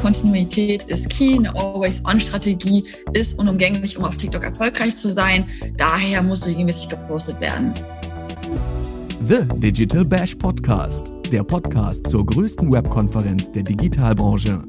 Kontinuität ist key, eine Always-On-Strategie ist unumgänglich, um auf TikTok erfolgreich zu sein. Daher muss regelmäßig gepostet werden. The Digital Bash Podcast, der Podcast zur größten Webkonferenz der Digitalbranche.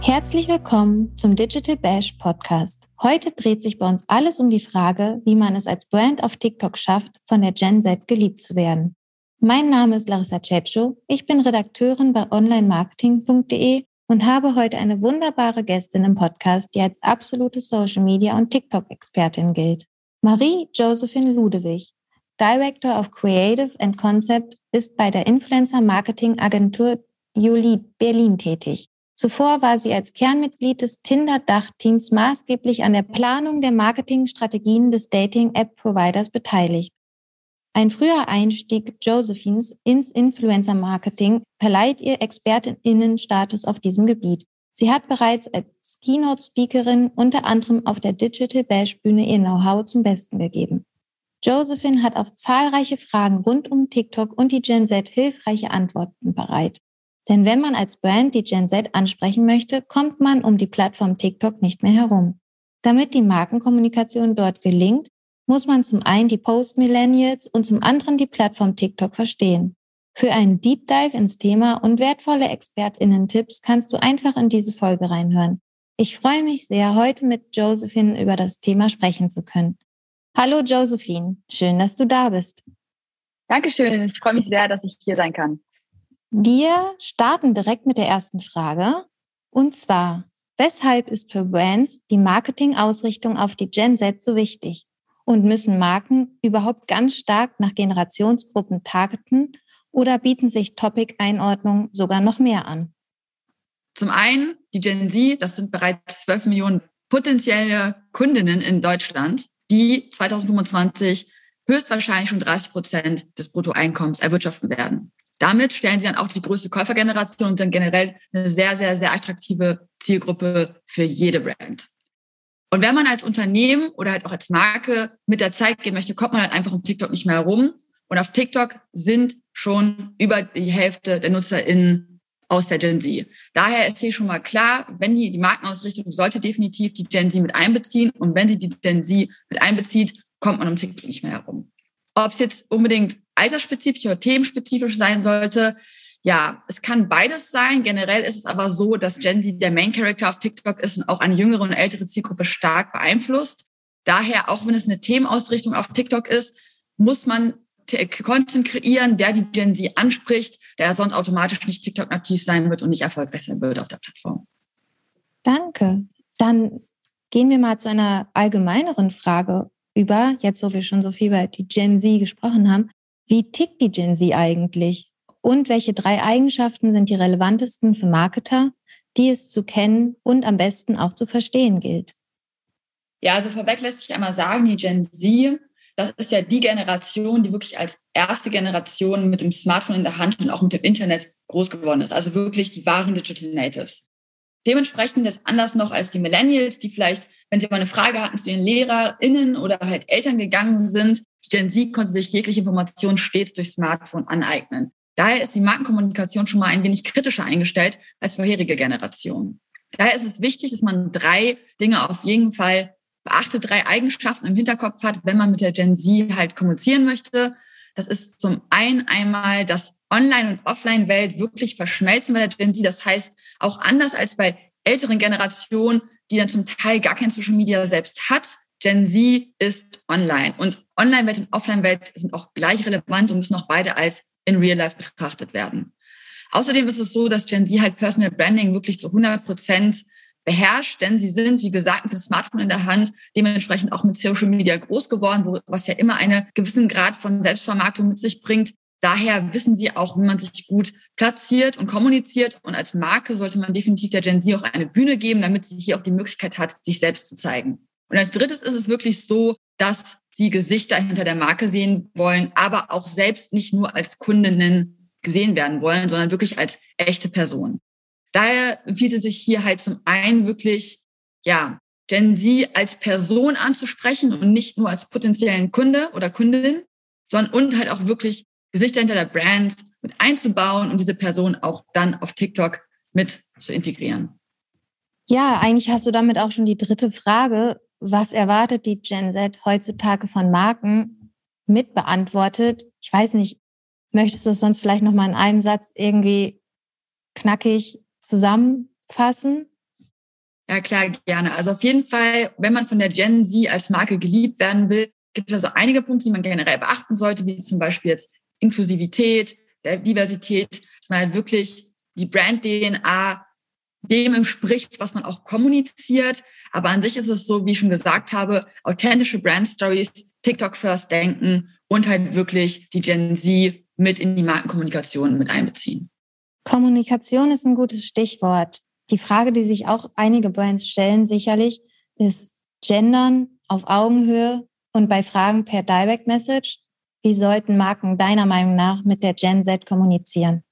Herzlich willkommen zum Digital Bash Podcast. Heute dreht sich bei uns alles um die Frage, wie man es als Brand auf TikTok schafft, von der Gen Z geliebt zu werden. Mein Name ist Larissa Cecho. Ich bin Redakteurin bei onlinemarketing.de und habe heute eine wunderbare Gästin im Podcast, die als absolute Social Media und TikTok-Expertin gilt. Marie Josephine Ludewig, Director of Creative and Concept, ist bei der Influencer Marketing Agentur Juli Berlin tätig. Zuvor war sie als Kernmitglied des Tinder-Dachteams maßgeblich an der Planung der Marketingstrategien des Dating-App-Providers beteiligt. Ein früher Einstieg Josephines ins Influencer-Marketing verleiht ihr Expertinnenstatus auf diesem Gebiet. Sie hat bereits als Keynote-Speakerin unter anderem auf der Digital Bash Bühne ihr Know-how zum Besten gegeben. Josephine hat auf zahlreiche Fragen rund um TikTok und die Gen Z hilfreiche Antworten bereit. Denn wenn man als Brand die Gen Z ansprechen möchte, kommt man um die Plattform TikTok nicht mehr herum. Damit die Markenkommunikation dort gelingt, muss man zum einen die Post-Millennials und zum anderen die Plattform TikTok verstehen. Für einen Deep Dive ins Thema und wertvolle ExpertInnen-Tipps kannst du einfach in diese Folge reinhören. Ich freue mich sehr, heute mit Josephine über das Thema sprechen zu können. Hallo Josephine, schön, dass du da bist. Dankeschön, ich freue mich sehr, dass ich hier sein kann. Wir starten direkt mit der ersten Frage. Und zwar, weshalb ist für Brands die Marketingausrichtung auf die Gen Z so wichtig? Und müssen Marken überhaupt ganz stark nach Generationsgruppen targeten oder bieten sich Topic-Einordnungen sogar noch mehr an? Zum einen, die Gen Z, das sind bereits 12 Millionen potenzielle Kundinnen in Deutschland, die 2025 höchstwahrscheinlich schon 30 Prozent des Bruttoeinkommens erwirtschaften werden. Damit stellen sie dann auch die größte Käufergeneration und sind generell eine sehr, sehr, sehr attraktive Zielgruppe für jede Brand. Und wenn man als Unternehmen oder halt auch als Marke mit der Zeit gehen möchte, kommt man halt einfach um TikTok nicht mehr herum. Und auf TikTok sind schon über die Hälfte der NutzerInnen aus der Gen Z. Daher ist hier schon mal klar, wenn die, die Markenausrichtung sollte definitiv die Gen Z mit einbeziehen. Und wenn sie die Gen Z mit einbezieht, kommt man um TikTok nicht mehr herum. Ob es jetzt unbedingt altersspezifisch oder themenspezifisch sein sollte, ja, es kann beides sein. Generell ist es aber so, dass Gen Z der Main Character auf TikTok ist und auch eine jüngere und ältere Zielgruppe stark beeinflusst. Daher, auch wenn es eine Themenausrichtung auf TikTok ist, muss man Content kreieren, der die Gen Z anspricht, der sonst automatisch nicht TikTok nativ sein wird und nicht erfolgreich sein wird auf der Plattform. Danke. Dann gehen wir mal zu einer allgemeineren Frage über, jetzt wo wir schon so viel über die Gen Z gesprochen haben. Wie tickt die Gen Z eigentlich? Und welche drei Eigenschaften sind die relevantesten für Marketer, die es zu kennen und am besten auch zu verstehen gilt? Ja, also vorweg lässt sich einmal sagen, die Gen Z, das ist ja die Generation, die wirklich als erste Generation mit dem Smartphone in der Hand und auch mit dem Internet groß geworden ist. Also wirklich die wahren Digital Natives. Dementsprechend ist anders noch als die Millennials, die vielleicht, wenn sie mal eine Frage hatten zu ihren LehrerInnen oder halt Eltern gegangen sind, Gen Z konnte sich jegliche Information stets durch Smartphone aneignen. Daher ist die Markenkommunikation schon mal ein wenig kritischer eingestellt als vorherige Generationen. Daher ist es wichtig, dass man drei Dinge auf jeden Fall beachtet, drei Eigenschaften im Hinterkopf hat, wenn man mit der Gen Z halt kommunizieren möchte. Das ist zum einen einmal, dass Online- und Offline-Welt wirklich verschmelzen bei der Gen Z. Das heißt, auch anders als bei älteren Generationen, die dann zum Teil gar kein Social Media selbst hat, Gen Z ist online. Und Online-Welt und Offline-Welt sind auch gleich relevant und müssen auch beide als in Real Life betrachtet werden. Außerdem ist es so, dass Gen Z halt Personal Branding wirklich zu 100 Prozent beherrscht, denn sie sind, wie gesagt, mit dem Smartphone in der Hand, dementsprechend auch mit Social Media groß geworden, wo, was ja immer einen gewissen Grad von Selbstvermarktung mit sich bringt. Daher wissen sie auch, wie man sich gut platziert und kommuniziert. Und als Marke sollte man definitiv der Gen Z auch eine Bühne geben, damit sie hier auch die Möglichkeit hat, sich selbst zu zeigen. Und als drittes ist es wirklich so, dass sie Gesichter hinter der Marke sehen wollen, aber auch selbst nicht nur als Kundinnen gesehen werden wollen, sondern wirklich als echte Person. Daher empfiehlt es sich hier halt zum einen wirklich, ja, Gen Z als Person anzusprechen und nicht nur als potenziellen Kunde oder Kundin, sondern und halt auch wirklich Gesichter hinter der Brand mit einzubauen und diese Person auch dann auf TikTok mit zu integrieren. Ja, eigentlich hast du damit auch schon die dritte Frage. Was erwartet die Gen Z heutzutage von Marken mit beantwortet? Ich weiß nicht, möchtest du es sonst vielleicht nochmal in einem Satz irgendwie knackig zusammenfassen? Ja, klar, gerne. Also auf jeden Fall, wenn man von der Gen Z als Marke geliebt werden will, gibt es also einige Punkte, die man generell beachten sollte, wie zum Beispiel jetzt Inklusivität, Diversität, dass man halt wirklich die Brand-DNA dem entspricht, was man auch kommuniziert. Aber an sich ist es so, wie ich schon gesagt habe, authentische Brand Stories, TikTok First denken und halt wirklich die Gen Z mit in die Markenkommunikation mit einbeziehen. Kommunikation ist ein gutes Stichwort. Die Frage, die sich auch einige Brands stellen, sicherlich, ist Gendern auf Augenhöhe und bei Fragen per Direct Message. Wie sollten Marken deiner Meinung nach mit der Gen Z kommunizieren?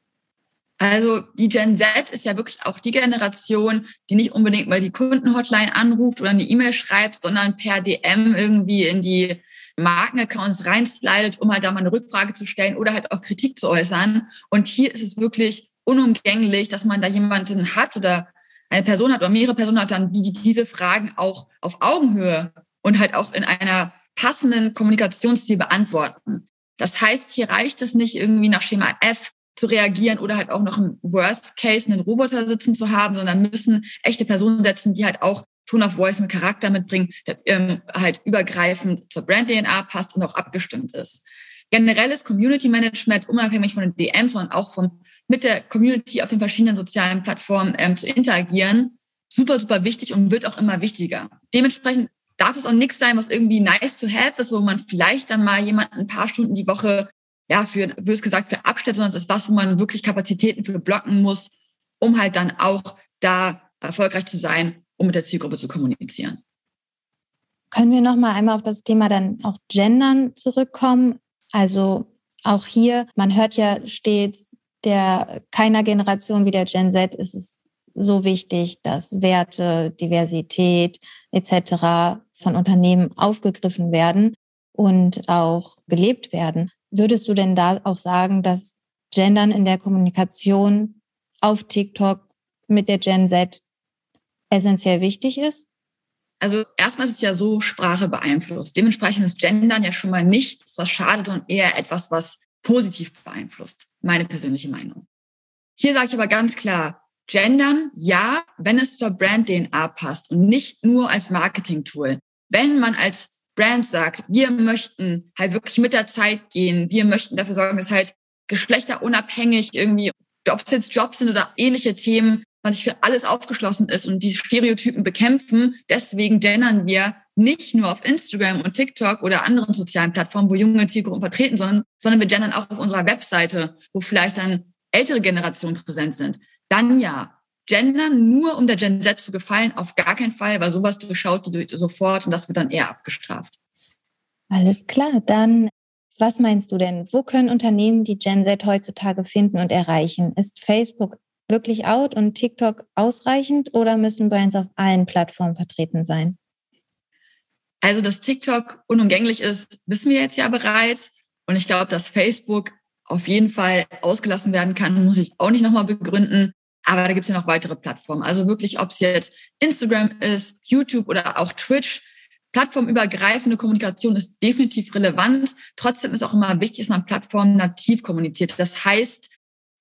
Also die Gen Z ist ja wirklich auch die Generation, die nicht unbedingt mal die Kundenhotline anruft oder eine E-Mail schreibt, sondern per DM irgendwie in die Markenaccounts reinslidet, um halt da mal eine Rückfrage zu stellen oder halt auch Kritik zu äußern. Und hier ist es wirklich unumgänglich, dass man da jemanden hat oder eine Person hat oder mehrere Personen hat, dann die, die diese Fragen auch auf Augenhöhe und halt auch in einer passenden Kommunikationsstil beantworten. Das heißt, hier reicht es nicht irgendwie nach Schema F zu reagieren oder halt auch noch im Worst Case einen Roboter sitzen zu haben, sondern müssen echte Personen setzen, die halt auch Tone of Voice mit Charakter mitbringen, der ähm, halt übergreifend zur Brand DNA passt und auch abgestimmt ist. Generelles Community Management, unabhängig von den DMs, sondern auch vom, mit der Community auf den verschiedenen sozialen Plattformen ähm, zu interagieren, super, super wichtig und wird auch immer wichtiger. Dementsprechend darf es auch nichts sein, was irgendwie nice to have ist, wo man vielleicht dann mal jemanden ein paar Stunden die Woche, ja, für, bös gesagt, für abstellt, sondern es ist was, wo man wirklich Kapazitäten für blocken muss, um halt dann auch da erfolgreich zu sein, um mit der Zielgruppe zu kommunizieren. Können wir noch mal einmal auf das Thema dann auch Gendern zurückkommen? Also auch hier, man hört ja stets, der keiner Generation wie der Gen Z ist es so wichtig, dass Werte, Diversität etc. von Unternehmen aufgegriffen werden und auch gelebt werden. Würdest du denn da auch sagen, dass Gendern in der Kommunikation auf TikTok mit der Gen Z essentiell wichtig ist? Also erstmal ist es ja so, Sprache beeinflusst. Dementsprechend ist Gendern ja schon mal nichts, was schadet, sondern eher etwas, was positiv beeinflusst. Meine persönliche Meinung. Hier sage ich aber ganz klar, Gendern, ja, wenn es zur Brand-DNA passt und nicht nur als Marketing-Tool. Wenn man als Brand sagt, wir möchten halt wirklich mit der Zeit gehen, wir möchten dafür sorgen, dass halt geschlechterunabhängig irgendwie, ob es jetzt Jobs sind oder ähnliche Themen, man sich für alles aufgeschlossen ist und diese Stereotypen bekämpfen. Deswegen gendern wir nicht nur auf Instagram und TikTok oder anderen sozialen Plattformen, wo junge Zielgruppen vertreten, sondern, sondern wir gendern auch auf unserer Webseite, wo vielleicht dann ältere Generationen präsent sind. Dann ja. Gendern nur um der Gen Z zu gefallen, auf gar keinen Fall, weil sowas durchschaut die sofort und das wird dann eher abgestraft. Alles klar, dann was meinst du denn? Wo können Unternehmen die Gen Z heutzutage finden und erreichen? Ist Facebook wirklich out und TikTok ausreichend oder müssen Brands auf allen Plattformen vertreten sein? Also, dass TikTok unumgänglich ist, wissen wir jetzt ja bereits. Und ich glaube, dass Facebook auf jeden Fall ausgelassen werden kann, muss ich auch nicht nochmal begründen. Aber da gibt es ja noch weitere Plattformen. Also wirklich, ob es jetzt Instagram ist, YouTube oder auch Twitch. Plattformübergreifende Kommunikation ist definitiv relevant. Trotzdem ist auch immer wichtig, dass man Plattformen nativ kommuniziert. Das heißt,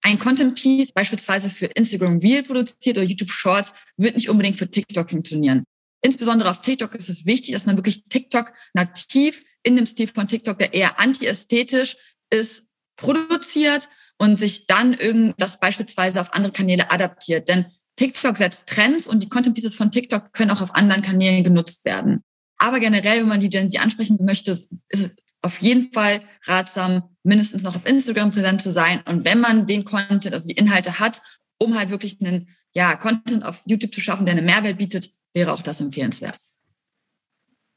ein Content Piece beispielsweise für Instagram Reel produziert oder YouTube Shorts wird nicht unbedingt für TikTok funktionieren. Insbesondere auf TikTok ist es wichtig, dass man wirklich TikTok nativ in dem Stil von TikTok, der eher anti-ästhetisch ist, produziert und sich dann irgendwas beispielsweise auf andere Kanäle adaptiert. Denn TikTok setzt Trends und die Content Pieces von TikTok können auch auf anderen Kanälen genutzt werden. Aber generell, wenn man die Gen Z ansprechen möchte, ist es auf jeden Fall ratsam, mindestens noch auf Instagram präsent zu sein. Und wenn man den Content, also die Inhalte hat, um halt wirklich einen ja, Content auf YouTube zu schaffen, der eine Mehrwert bietet, wäre auch das empfehlenswert.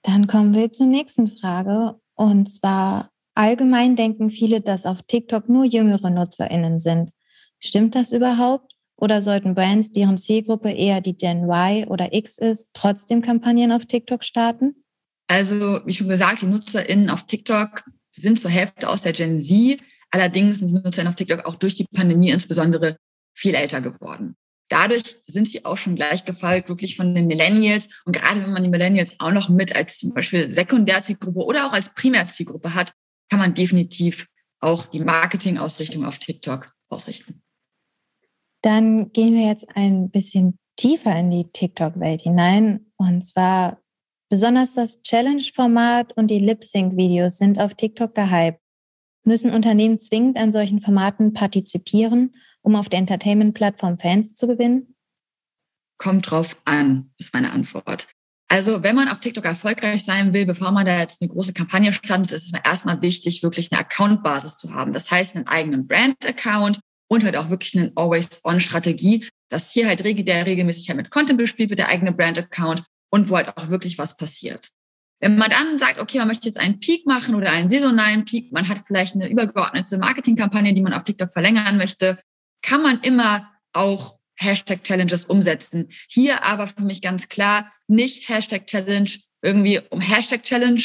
Dann kommen wir zur nächsten Frage. Und zwar allgemein denken viele, dass auf TikTok nur jüngere NutzerInnen sind. Stimmt das überhaupt? Oder sollten Brands, deren Zielgruppe eher die Gen Y oder X ist, trotzdem Kampagnen auf TikTok starten? Also, wie schon gesagt, die NutzerInnen auf TikTok sind zur Hälfte aus der Gen Z. Allerdings sind die Nutzer auf TikTok auch durch die Pandemie insbesondere viel älter geworden. Dadurch sind sie auch schon gleich gefolgt, wirklich von den Millennials. Und gerade wenn man die Millennials auch noch mit als zum Beispiel Sekundärzielgruppe oder auch als Primärzielgruppe hat, kann man definitiv auch die Marketingausrichtung auf TikTok ausrichten. Dann gehen wir jetzt ein bisschen tiefer in die TikTok-Welt hinein. Und zwar besonders das Challenge-Format und die Lip-Sync-Videos sind auf TikTok gehypt. Müssen Unternehmen zwingend an solchen Formaten partizipieren, um auf der Entertainment-Plattform Fans zu gewinnen? Kommt drauf an, ist meine Antwort. Also, wenn man auf TikTok erfolgreich sein will, bevor man da jetzt eine große Kampagne startet, ist es erstmal wichtig, wirklich eine Account-Basis zu haben. Das heißt, einen eigenen Brand-Account und halt auch wirklich eine Always-On-Strategie, dass hier halt der regelmäßig halt mit Content bespielt wird, der eigene Brand-Account und wo halt auch wirklich was passiert. Wenn man dann sagt, okay, man möchte jetzt einen Peak machen oder einen saisonalen Peak, man hat vielleicht eine übergeordnete Marketingkampagne, die man auf TikTok verlängern möchte, kann man immer auch Hashtag Challenges umsetzen. Hier aber für mich ganz klar nicht Hashtag Challenge irgendwie um Hashtag Challenge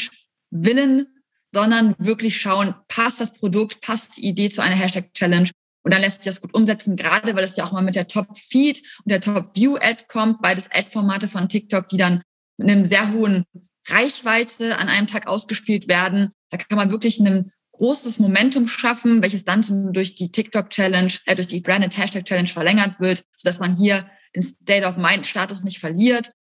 willen, sondern wirklich schauen, passt das Produkt, passt die Idee zu einer Hashtag Challenge und dann lässt sich das gut umsetzen, gerade weil es ja auch mal mit der Top Feed und der Top View Ad kommt, beides Ad-Formate von TikTok, die dann mit einem sehr hohen Reichweite an einem Tag ausgespielt werden. Da kann man wirklich ein großes Momentum schaffen, welches dann zum, durch die TikTok Challenge, äh, durch die Branded Hashtag Challenge verlängert wird, sodass man hier den State of Mind Status nicht verliert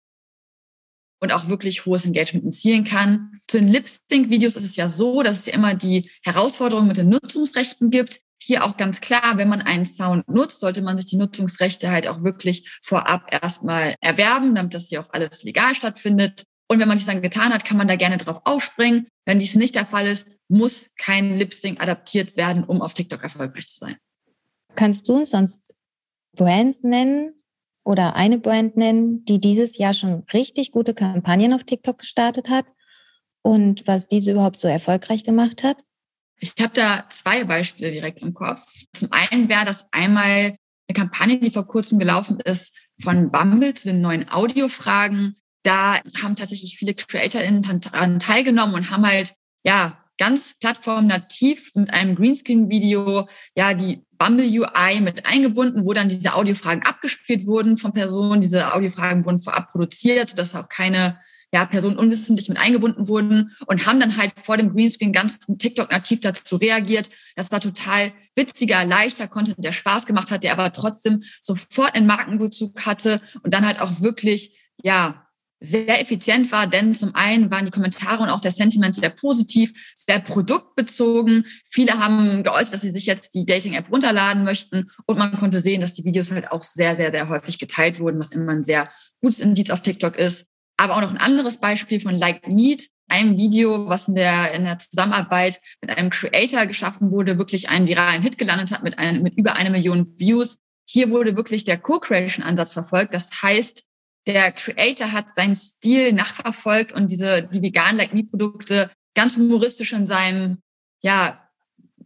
und auch wirklich hohes Engagement erzielen kann. Zu den Lip-Sync-Videos ist es ja so, dass es ja immer die Herausforderung mit den Nutzungsrechten gibt. Hier auch ganz klar, wenn man einen Sound nutzt, sollte man sich die Nutzungsrechte halt auch wirklich vorab erstmal erwerben, damit das hier auch alles legal stattfindet. Und wenn man dies dann getan hat, kann man da gerne drauf aufspringen. Wenn dies nicht der Fall ist, muss kein Lip-Sync adaptiert werden, um auf TikTok erfolgreich zu sein. Kannst du uns sonst Brands nennen oder eine Brand nennen, die dieses Jahr schon richtig gute Kampagnen auf TikTok gestartet hat und was diese überhaupt so erfolgreich gemacht hat? Ich habe da zwei Beispiele direkt im Kopf. Zum einen wäre das einmal eine Kampagne, die vor kurzem gelaufen ist von Bumble zu den neuen Audiofragen da haben tatsächlich viele CreatorInnen daran teilgenommen und haben halt, ja, ganz plattformnativ mit einem Greenscreen-Video, ja, die Bumble UI mit eingebunden, wo dann diese Audiofragen abgespielt wurden von Personen. Diese Audiofragen wurden vorab produziert, sodass auch keine ja, Personen unwissentlich mit eingebunden wurden und haben dann halt vor dem Greenscreen ganz TikTok nativ dazu reagiert. Das war total witziger, leichter Content, der Spaß gemacht hat, der aber trotzdem sofort einen Markenbezug hatte und dann halt auch wirklich, ja, sehr effizient war, denn zum einen waren die Kommentare und auch der Sentiment sehr positiv, sehr produktbezogen. Viele haben geäußert, dass sie sich jetzt die Dating-App runterladen möchten und man konnte sehen, dass die Videos halt auch sehr, sehr, sehr häufig geteilt wurden, was immer ein sehr gutes Indiz auf TikTok ist. Aber auch noch ein anderes Beispiel von Like Meat, einem Video, was in der, in der Zusammenarbeit mit einem Creator geschaffen wurde, wirklich einen viralen Hit gelandet hat mit, einem, mit über eine Million Views. Hier wurde wirklich der Co-Creation-Ansatz verfolgt. Das heißt, der Creator hat seinen Stil nachverfolgt und diese, die veganen Like Me Produkte ganz humoristisch in seinem, ja,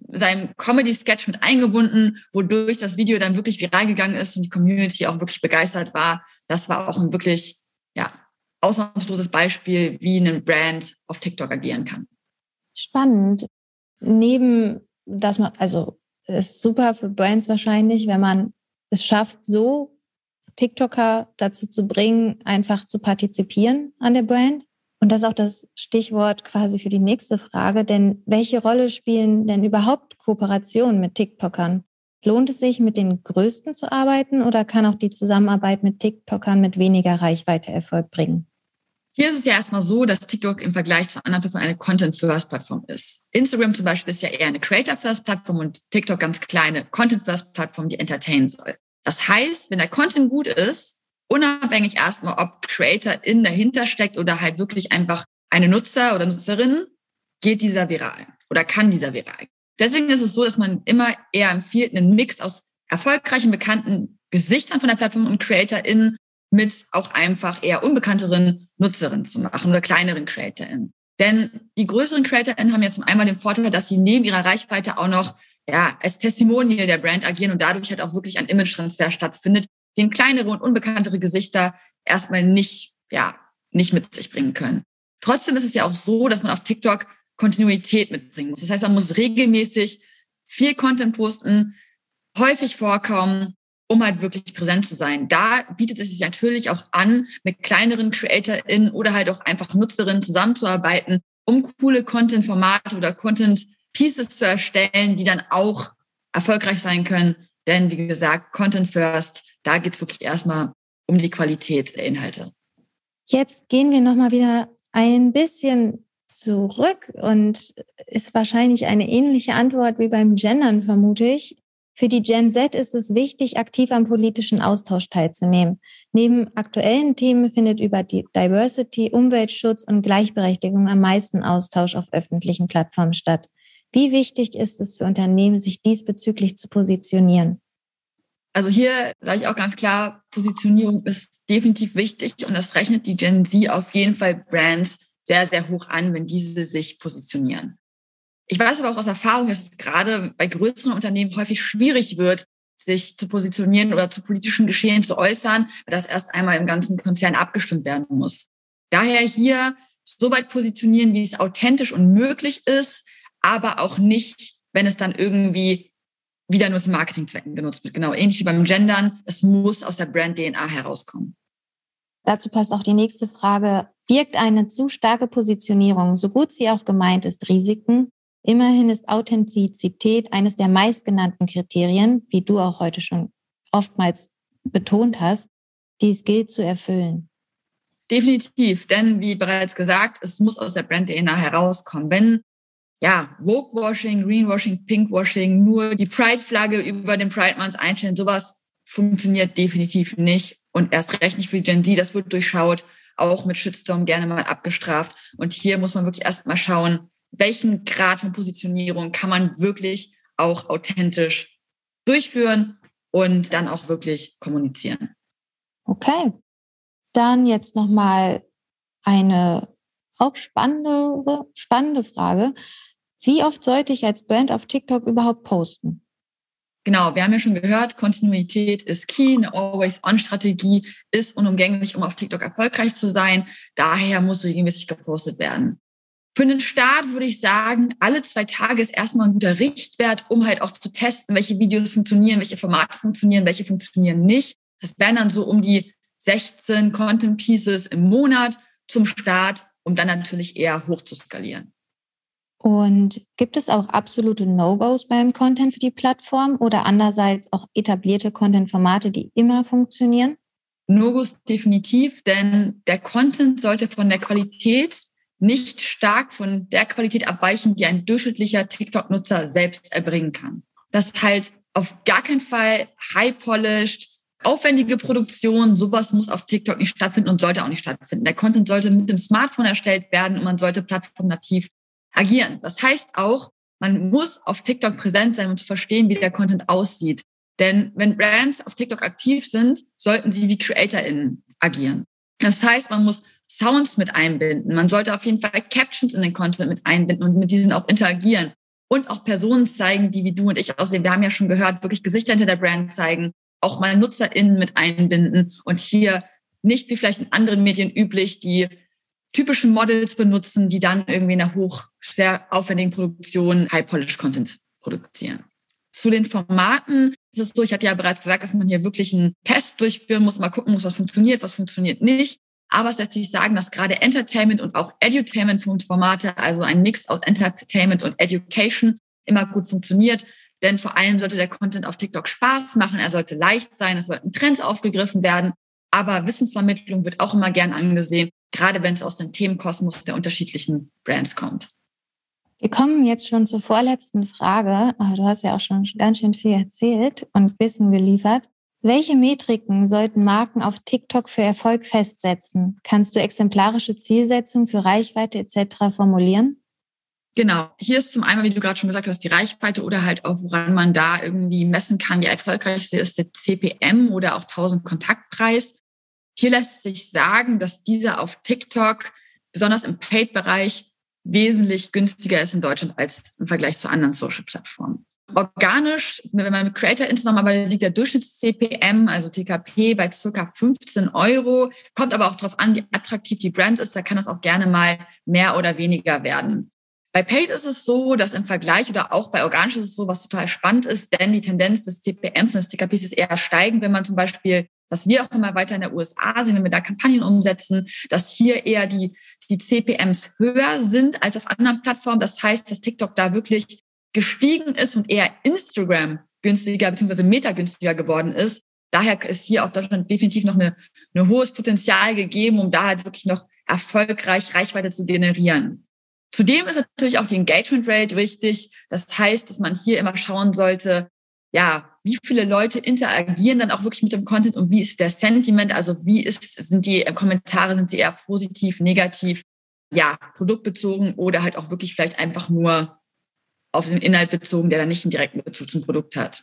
seinem Comedy-Sketch mit eingebunden, wodurch das Video dann wirklich viral gegangen ist und die Community auch wirklich begeistert war. Das war auch ein wirklich, ja, ausnahmsloses Beispiel, wie ein Brand auf TikTok agieren kann. Spannend. Neben, dass man, also, ist super für Brands wahrscheinlich, wenn man es schafft, so TikToker dazu zu bringen, einfach zu partizipieren an der Brand? Und das ist auch das Stichwort quasi für die nächste Frage, denn welche Rolle spielen denn überhaupt Kooperationen mit TikTokern? Lohnt es sich, mit den Größten zu arbeiten oder kann auch die Zusammenarbeit mit TikTokern mit weniger Reichweite Erfolg bringen? Hier ist es ja erstmal so, dass TikTok im Vergleich zu anderen Plattformen eine Content-First-Plattform ist. Instagram zum Beispiel ist ja eher eine Creator-First-Plattform und TikTok ganz kleine Content-First-Plattform, die entertainen soll. Das heißt, wenn der Content gut ist, unabhängig erstmal, ob Creator in dahinter steckt oder halt wirklich einfach eine Nutzer oder Nutzerin, geht dieser viral oder kann dieser viral. Deswegen ist es so, dass man immer eher empfiehlt, einen Mix aus erfolgreichen, bekannten Gesichtern von der Plattform und CreatorInnen mit auch einfach eher unbekannteren Nutzerinnen zu machen oder kleineren CreatorInnen. Denn die größeren CreatorInnen haben jetzt zum einmal den Vorteil, dass sie neben ihrer Reichweite auch noch ja, als Testimonial der Brand agieren und dadurch halt auch wirklich ein Image-Transfer stattfindet, den kleinere und unbekanntere Gesichter erstmal nicht, ja, nicht mit sich bringen können. Trotzdem ist es ja auch so, dass man auf TikTok Kontinuität mitbringen muss. Das heißt, man muss regelmäßig viel Content posten, häufig vorkommen, um halt wirklich präsent zu sein. Da bietet es sich natürlich auch an, mit kleineren CreatorInnen oder halt auch einfach Nutzerinnen zusammenzuarbeiten, um coole Content-Formate oder Content-Pieces zu erstellen, die dann auch erfolgreich sein können. Denn wie gesagt, Content First, da geht es wirklich erstmal um die Qualität der Inhalte. Jetzt gehen wir nochmal wieder ein bisschen zurück und ist wahrscheinlich eine ähnliche Antwort wie beim Gendern, vermute ich. Für die Gen Z ist es wichtig, aktiv am politischen Austausch teilzunehmen. Neben aktuellen Themen findet über Diversity, Umweltschutz und Gleichberechtigung am meisten Austausch auf öffentlichen Plattformen statt. Wie wichtig ist es für Unternehmen, sich diesbezüglich zu positionieren? Also hier sage ich auch ganz klar, Positionierung ist definitiv wichtig und das rechnet die Gen Z auf jeden Fall Brands sehr, sehr hoch an, wenn diese sich positionieren. Ich weiß aber auch aus Erfahrung, dass es gerade bei größeren Unternehmen häufig schwierig wird, sich zu positionieren oder zu politischen Geschehen zu äußern, weil das erst einmal im ganzen Konzern abgestimmt werden muss. Daher hier so weit positionieren, wie es authentisch und möglich ist, aber auch nicht, wenn es dann irgendwie wieder nur zu Marketingzwecken genutzt wird. Genau, ähnlich wie beim Gendern. Es muss aus der Brand-DNA herauskommen. Dazu passt auch die nächste Frage. Birgt eine zu starke Positionierung, so gut sie auch gemeint ist, Risiken? Immerhin ist Authentizität eines der meistgenannten Kriterien, wie du auch heute schon oftmals betont hast, die es gilt zu erfüllen. Definitiv, denn wie bereits gesagt, es muss aus der Brand-DNA herauskommen. Wenn ja, Vogue-Washing, Greenwashing, Pinkwashing, nur die Pride-Flagge über den Pride Month einstellen, sowas funktioniert definitiv nicht und erst recht nicht für die Gen Z. Das wird durchschaut, auch mit Shitstorm gerne mal abgestraft. Und hier muss man wirklich erst mal schauen, welchen Grad von Positionierung kann man wirklich auch authentisch durchführen und dann auch wirklich kommunizieren. Okay. Dann jetzt nochmal eine auch spannende, spannende Frage. Wie oft sollte ich als Brand auf TikTok überhaupt posten? Genau, wir haben ja schon gehört, Kontinuität ist key, eine Always-On-Strategie ist unumgänglich, um auf TikTok erfolgreich zu sein. Daher muss regelmäßig gepostet werden. Für den Start würde ich sagen, alle zwei Tage ist erstmal ein guter Richtwert, um halt auch zu testen, welche Videos funktionieren, welche Formate funktionieren, welche funktionieren nicht. Das wären dann so um die 16 Content Pieces im Monat zum Start, um dann natürlich eher hoch zu skalieren. Und gibt es auch absolute No-Gos beim Content für die Plattform oder andererseits auch etablierte Content-Formate, die immer funktionieren? No-Gos definitiv, denn der Content sollte von der Qualität nicht stark von der Qualität abweichen, die ein durchschnittlicher TikTok-Nutzer selbst erbringen kann. Das ist halt auf gar keinen Fall high-polished, aufwendige Produktion, sowas muss auf TikTok nicht stattfinden und sollte auch nicht stattfinden. Der Content sollte mit dem Smartphone erstellt werden und man sollte plattformnativ agieren. Das heißt auch, man muss auf TikTok präsent sein, um zu verstehen, wie der Content aussieht. Denn wenn Brands auf TikTok aktiv sind, sollten sie wie CreatorInnen agieren. Das heißt, man muss Sounds mit einbinden. Man sollte auf jeden Fall Captions in den Content mit einbinden und mit diesen auch interagieren. Und auch Personen zeigen, die wie du und ich aussehen. Wir haben ja schon gehört, wirklich Gesichter hinter der Brand zeigen, auch mal NutzerInnen mit einbinden und hier nicht wie vielleicht in anderen Medien üblich die typischen Models benutzen, die dann irgendwie in einer hoch, sehr aufwendigen Produktion High-Polish-Content produzieren. Zu den Formaten ist es so, ich hatte ja bereits gesagt, dass man hier wirklich einen Test durchführen muss, mal gucken muss, was funktioniert, was funktioniert nicht. Aber es lässt sich sagen, dass gerade Entertainment und auch Edutainment-Formate, also ein Mix aus Entertainment und Education, immer gut funktioniert. Denn vor allem sollte der Content auf TikTok Spaß machen, er sollte leicht sein, es sollten Trends aufgegriffen werden. Aber Wissensvermittlung wird auch immer gern angesehen gerade wenn es aus dem Themenkosmos der unterschiedlichen Brands kommt. Wir kommen jetzt schon zur vorletzten Frage. Du hast ja auch schon ganz schön viel erzählt und Wissen geliefert. Welche Metriken sollten Marken auf TikTok für Erfolg festsetzen? Kannst du exemplarische Zielsetzungen für Reichweite etc. formulieren? Genau. Hier ist zum einen, wie du gerade schon gesagt hast, die Reichweite oder halt auch, woran man da irgendwie messen kann, wie erfolgreich ist, der CPM oder auch 1000 Kontaktpreis. Hier lässt sich sagen, dass dieser auf TikTok, besonders im Paid-Bereich, wesentlich günstiger ist in Deutschland als im Vergleich zu anderen Social-Plattformen. Organisch, wenn man mit Creator zusammenarbeitet, liegt der Durchschnitts-CPM, also TKP, bei circa 15 Euro. Kommt aber auch darauf an, wie attraktiv die Brand ist. Da kann das auch gerne mal mehr oder weniger werden. Bei Paid ist es so, dass im Vergleich oder auch bei Organisch ist es so, was total spannend ist, denn die Tendenz des CPMs und des TKPs ist eher steigend, wenn man zum Beispiel, was wir auch immer weiter in der USA sehen, wenn wir da Kampagnen umsetzen, dass hier eher die, die CPMs höher sind als auf anderen Plattformen. Das heißt, dass TikTok da wirklich gestiegen ist und eher Instagram günstiger bzw. Meta günstiger geworden ist. Daher ist hier auf Deutschland definitiv noch eine, ein hohes Potenzial gegeben, um da halt wirklich noch erfolgreich Reichweite zu generieren. Zudem ist natürlich auch die Engagement Rate wichtig. Das heißt, dass man hier immer schauen sollte, ja, wie viele Leute interagieren dann auch wirklich mit dem Content und wie ist der Sentiment? Also wie ist, sind die Kommentare, sind sie eher positiv, negativ, ja, produktbezogen oder halt auch wirklich vielleicht einfach nur auf den Inhalt bezogen, der dann nicht einen direkten Bezug zum Produkt hat.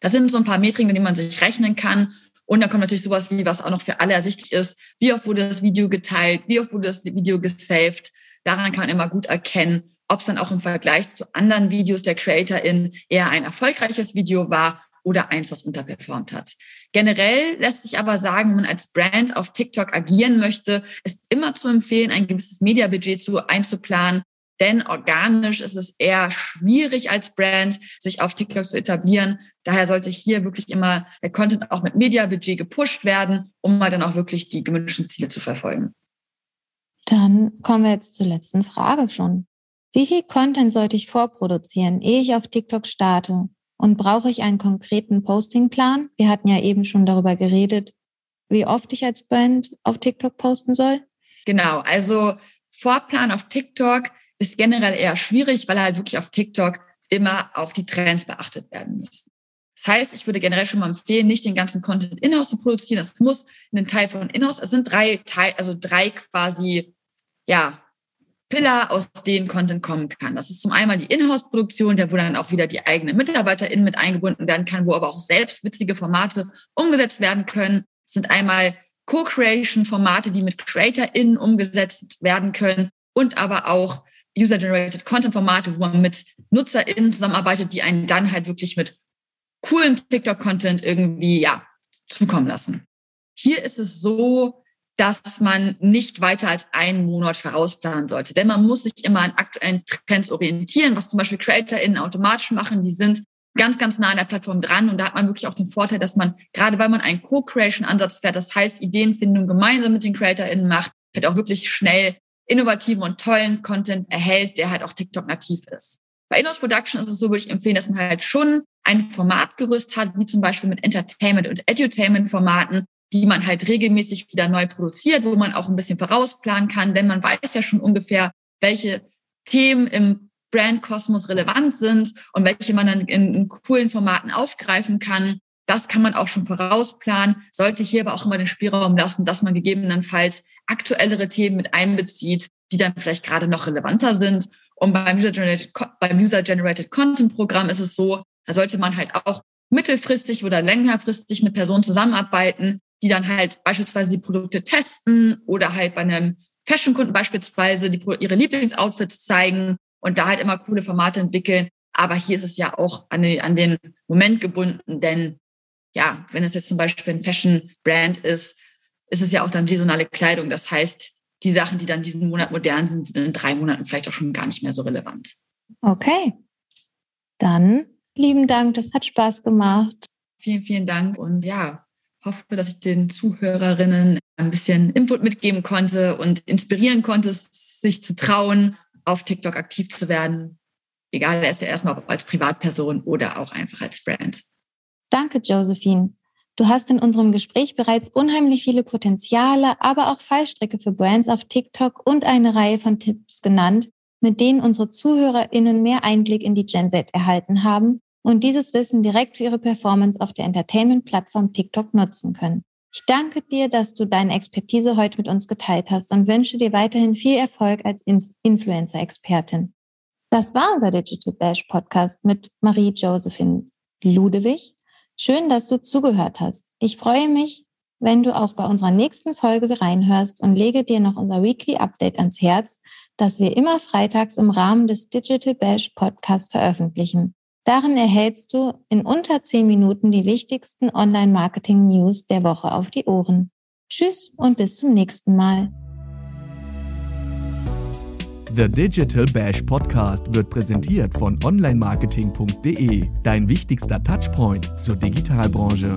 Das sind so ein paar Metriken, mit denen man sich rechnen kann. Und dann kommt natürlich sowas wie, was auch noch für alle ersichtlich ist. Wie oft wurde das Video geteilt? Wie oft wurde das Video gesaved? Daran kann man immer gut erkennen, ob es dann auch im Vergleich zu anderen Videos der CreatorIn eher ein erfolgreiches Video war oder eins, was unterperformt hat. Generell lässt sich aber sagen, wenn man als Brand auf TikTok agieren möchte, ist immer zu empfehlen, ein gewisses Mediabudget zu einzuplanen, denn organisch ist es eher schwierig als Brand, sich auf TikTok zu etablieren. Daher sollte hier wirklich immer der Content auch mit Mediabudget gepusht werden, um mal dann auch wirklich die gewünschten Ziele zu verfolgen. Dann kommen wir jetzt zur letzten Frage schon. Wie viel Content sollte ich vorproduzieren, ehe ich auf TikTok starte? Und brauche ich einen konkreten Postingplan? Wir hatten ja eben schon darüber geredet, wie oft ich als Brand auf TikTok posten soll. Genau, also Vorplan auf TikTok ist generell eher schwierig, weil halt wirklich auf TikTok immer auch die Trends beachtet werden müssen. Das heißt, ich würde generell schon mal empfehlen, nicht den ganzen Content in-house zu produzieren. Das muss in einen Teil von in-house. Es sind drei Teil, also drei quasi ja, Pillar, aus denen Content kommen kann. Das ist zum einen die Inhouse-Produktion, der wo dann auch wieder die eigenen MitarbeiterInnen mit eingebunden werden kann, wo aber auch selbst witzige Formate umgesetzt werden können. Es sind einmal Co-Creation-Formate, die mit CreatorInnen umgesetzt werden können und aber auch User-Generated Content-Formate, wo man mit NutzerInnen zusammenarbeitet, die einen dann halt wirklich mit coolem TikTok-Content irgendwie, ja, zukommen lassen. Hier ist es so, dass man nicht weiter als einen Monat vorausplanen sollte. Denn man muss sich immer an aktuellen Trends orientieren, was zum Beispiel CreatorInnen automatisch machen. Die sind ganz, ganz nah an der Plattform dran. Und da hat man wirklich auch den Vorteil, dass man, gerade weil man einen Co-Creation-Ansatz fährt, das heißt Ideenfindung gemeinsam mit den CreatorInnen macht, halt auch wirklich schnell innovativen und tollen Content erhält, der halt auch TikTok-nativ ist. Bei Inhouse Production ist es so, würde ich empfehlen, dass man halt schon ein Formatgerüst hat, wie zum Beispiel mit Entertainment- und Edutainment-Formaten, die man halt regelmäßig wieder neu produziert, wo man auch ein bisschen vorausplanen kann, denn man weiß ja schon ungefähr, welche Themen im Brandkosmos relevant sind und welche man dann in, in, coolen Formaten aufgreifen kann. Das kann man auch schon vorausplanen, sollte hier aber auch immer den Spielraum lassen, dass man gegebenenfalls aktuellere Themen mit einbezieht, die dann vielleicht gerade noch relevanter sind. Und beim User-Generated, beim User-Generated Content Programm ist es so, da sollte man halt auch mittelfristig oder längerfristig mit Personen zusammenarbeiten, die dann halt beispielsweise die Produkte testen oder halt bei einem Fashion-Kunden beispielsweise die, ihre Lieblingsoutfits zeigen und da halt immer coole Formate entwickeln. Aber hier ist es ja auch an, die, an den Moment gebunden, denn ja, wenn es jetzt zum Beispiel ein Fashion-Brand ist, ist es ja auch dann saisonale Kleidung. Das heißt, die Sachen, die dann diesen Monat modern sind, sind in drei Monaten vielleicht auch schon gar nicht mehr so relevant. Okay. Dann lieben Dank, das hat Spaß gemacht. Vielen, vielen Dank und ja, hoffe, dass ich den Zuhörerinnen ein bisschen Input mitgeben konnte und inspirieren konnte, sich zu trauen, auf TikTok aktiv zu werden. Egal, er ist ja erstmal als Privatperson oder auch einfach als Brand. Danke, Josephine. Du hast in unserem Gespräch bereits unheimlich viele Potenziale, aber auch Fallstricke für Brands auf TikTok und eine Reihe von Tipps genannt, mit denen unsere ZuhörerInnen mehr Einblick in die Gen Z erhalten haben und dieses Wissen direkt für ihre Performance auf der Entertainment-Plattform TikTok nutzen können. Ich danke dir, dass du deine Expertise heute mit uns geteilt hast und wünsche dir weiterhin viel Erfolg als Influencer-Expertin. Das war unser Digital Bash Podcast mit Marie-Josephine Ludewig. Schön, dass du zugehört hast. Ich freue mich, wenn du auch bei unserer nächsten Folge reinhörst und lege dir noch unser Weekly Update ans Herz, das wir immer freitags im Rahmen des Digital Bash Podcast veröffentlichen. Darin erhältst du in unter zehn Minuten die wichtigsten Online-Marketing-News der Woche auf die Ohren. Tschüss und bis zum nächsten Mal. The Digital Bash Podcast wird präsentiert von onlinemarketing.de, dein wichtigster Touchpoint zur Digitalbranche.